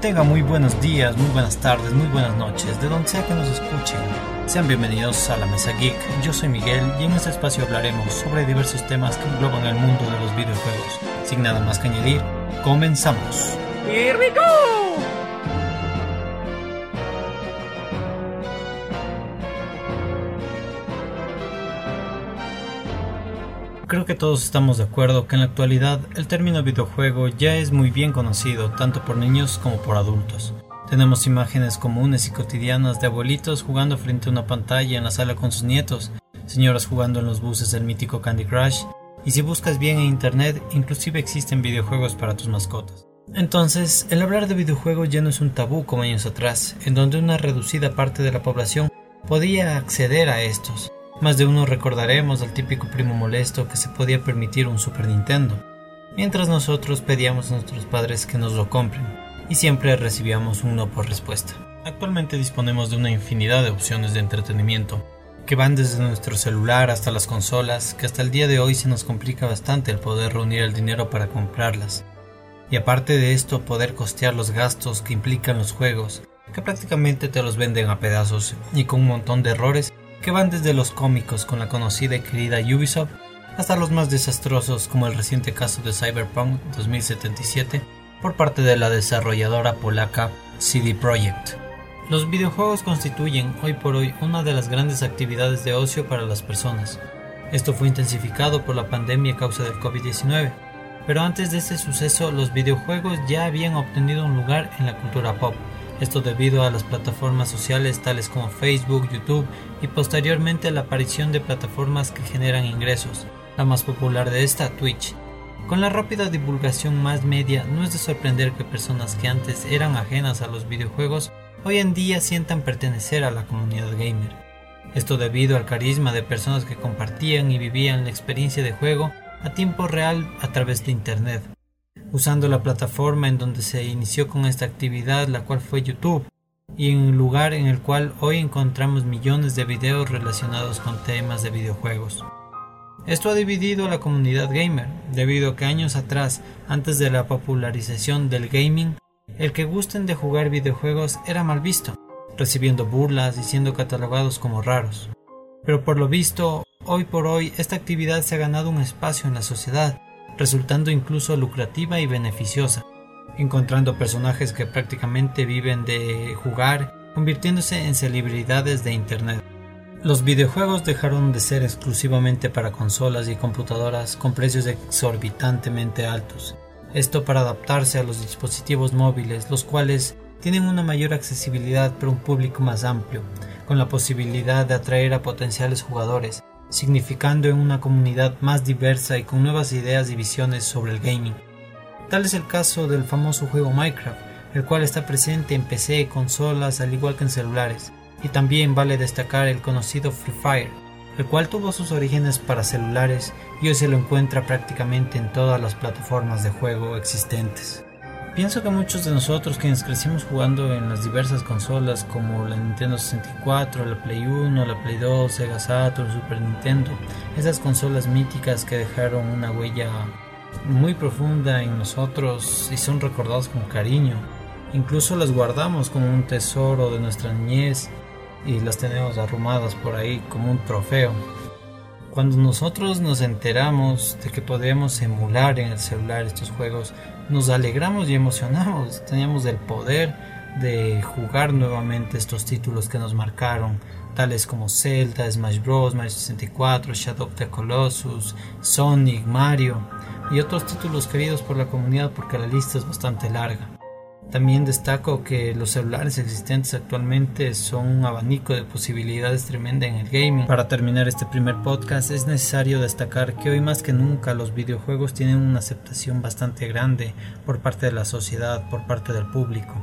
Tengan muy buenos días, muy buenas tardes, muy buenas noches, de donde sea que nos escuchen. Sean bienvenidos a la Mesa Geek. Yo soy Miguel y en este espacio hablaremos sobre diversos temas que engloban el mundo de los videojuegos. Sin nada más que añadir, comenzamos. Here we go! Creo que todos estamos de acuerdo que en la actualidad el término videojuego ya es muy bien conocido tanto por niños como por adultos. Tenemos imágenes comunes y cotidianas de abuelitos jugando frente a una pantalla en la sala con sus nietos, señoras jugando en los buses del mítico Candy Crush, y si buscas bien en internet, inclusive existen videojuegos para tus mascotas. Entonces, el hablar de videojuegos ya no es un tabú como años atrás, en donde una reducida parte de la población podía acceder a estos. Más de uno recordaremos al típico primo molesto que se podía permitir un Super Nintendo, mientras nosotros pedíamos a nuestros padres que nos lo compren, y siempre recibíamos un no por respuesta. Actualmente disponemos de una infinidad de opciones de entretenimiento, que van desde nuestro celular hasta las consolas, que hasta el día de hoy se nos complica bastante el poder reunir el dinero para comprarlas. Y aparte de esto, poder costear los gastos que implican los juegos, que prácticamente te los venden a pedazos y con un montón de errores que van desde los cómicos con la conocida y querida Ubisoft hasta los más desastrosos como el reciente caso de Cyberpunk 2077 por parte de la desarrolladora polaca CD Projekt. Los videojuegos constituyen hoy por hoy una de las grandes actividades de ocio para las personas. Esto fue intensificado por la pandemia a causa del COVID-19, pero antes de ese suceso los videojuegos ya habían obtenido un lugar en la cultura pop, esto debido a las plataformas sociales tales como Facebook, YouTube y posteriormente la aparición de plataformas que generan ingresos, la más popular de esta, Twitch. Con la rápida divulgación más media, no es de sorprender que personas que antes eran ajenas a los videojuegos hoy en día sientan pertenecer a la comunidad gamer. Esto debido al carisma de personas que compartían y vivían la experiencia de juego a tiempo real a través de Internet usando la plataforma en donde se inició con esta actividad, la cual fue YouTube, y en un lugar en el cual hoy encontramos millones de videos relacionados con temas de videojuegos. Esto ha dividido a la comunidad gamer, debido a que años atrás, antes de la popularización del gaming, el que gusten de jugar videojuegos era mal visto, recibiendo burlas y siendo catalogados como raros. Pero por lo visto, hoy por hoy esta actividad se ha ganado un espacio en la sociedad, resultando incluso lucrativa y beneficiosa, encontrando personajes que prácticamente viven de jugar, convirtiéndose en celebridades de Internet. Los videojuegos dejaron de ser exclusivamente para consolas y computadoras con precios exorbitantemente altos. Esto para adaptarse a los dispositivos móviles, los cuales tienen una mayor accesibilidad para un público más amplio, con la posibilidad de atraer a potenciales jugadores, significando en una comunidad más diversa y con nuevas ideas y visiones sobre el gaming. Tal es el caso del famoso juego Minecraft, el cual está presente en PC, consolas, al igual que en celulares, y también vale destacar el conocido Free Fire, el cual tuvo sus orígenes para celulares y hoy se lo encuentra prácticamente en todas las plataformas de juego existentes. Pienso que muchos de nosotros quienes crecimos jugando en las diversas consolas como la Nintendo 64, la Play 1, la Play 2, Sega Saturn, Super Nintendo, esas consolas míticas que dejaron una huella muy profunda en nosotros y son recordados con cariño. Incluso las guardamos como un tesoro de nuestra niñez y las tenemos arrumadas por ahí como un trofeo. Cuando nosotros nos enteramos de que podemos emular en el celular estos juegos, nos alegramos y emocionamos. Teníamos el poder de jugar nuevamente estos títulos que nos marcaron, tales como Zelda, Smash Bros, Mario 64, Shadow of the Colossus, Sonic, Mario y otros títulos queridos por la comunidad porque la lista es bastante larga. También destaco que los celulares existentes actualmente son un abanico de posibilidades tremenda en el gaming. Para terminar este primer podcast es necesario destacar que hoy más que nunca los videojuegos tienen una aceptación bastante grande por parte de la sociedad, por parte del público.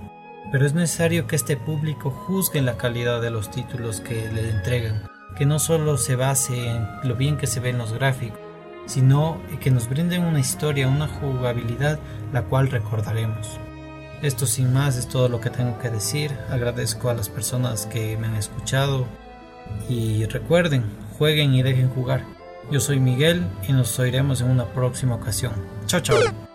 Pero es necesario que este público juzgue la calidad de los títulos que le entregan, que no solo se base en lo bien que se ven los gráficos, sino que nos brinden una historia, una jugabilidad la cual recordaremos. Esto sin más es todo lo que tengo que decir. Agradezco a las personas que me han escuchado y recuerden, jueguen y dejen jugar. Yo soy Miguel y nos oiremos en una próxima ocasión. Chao, chao.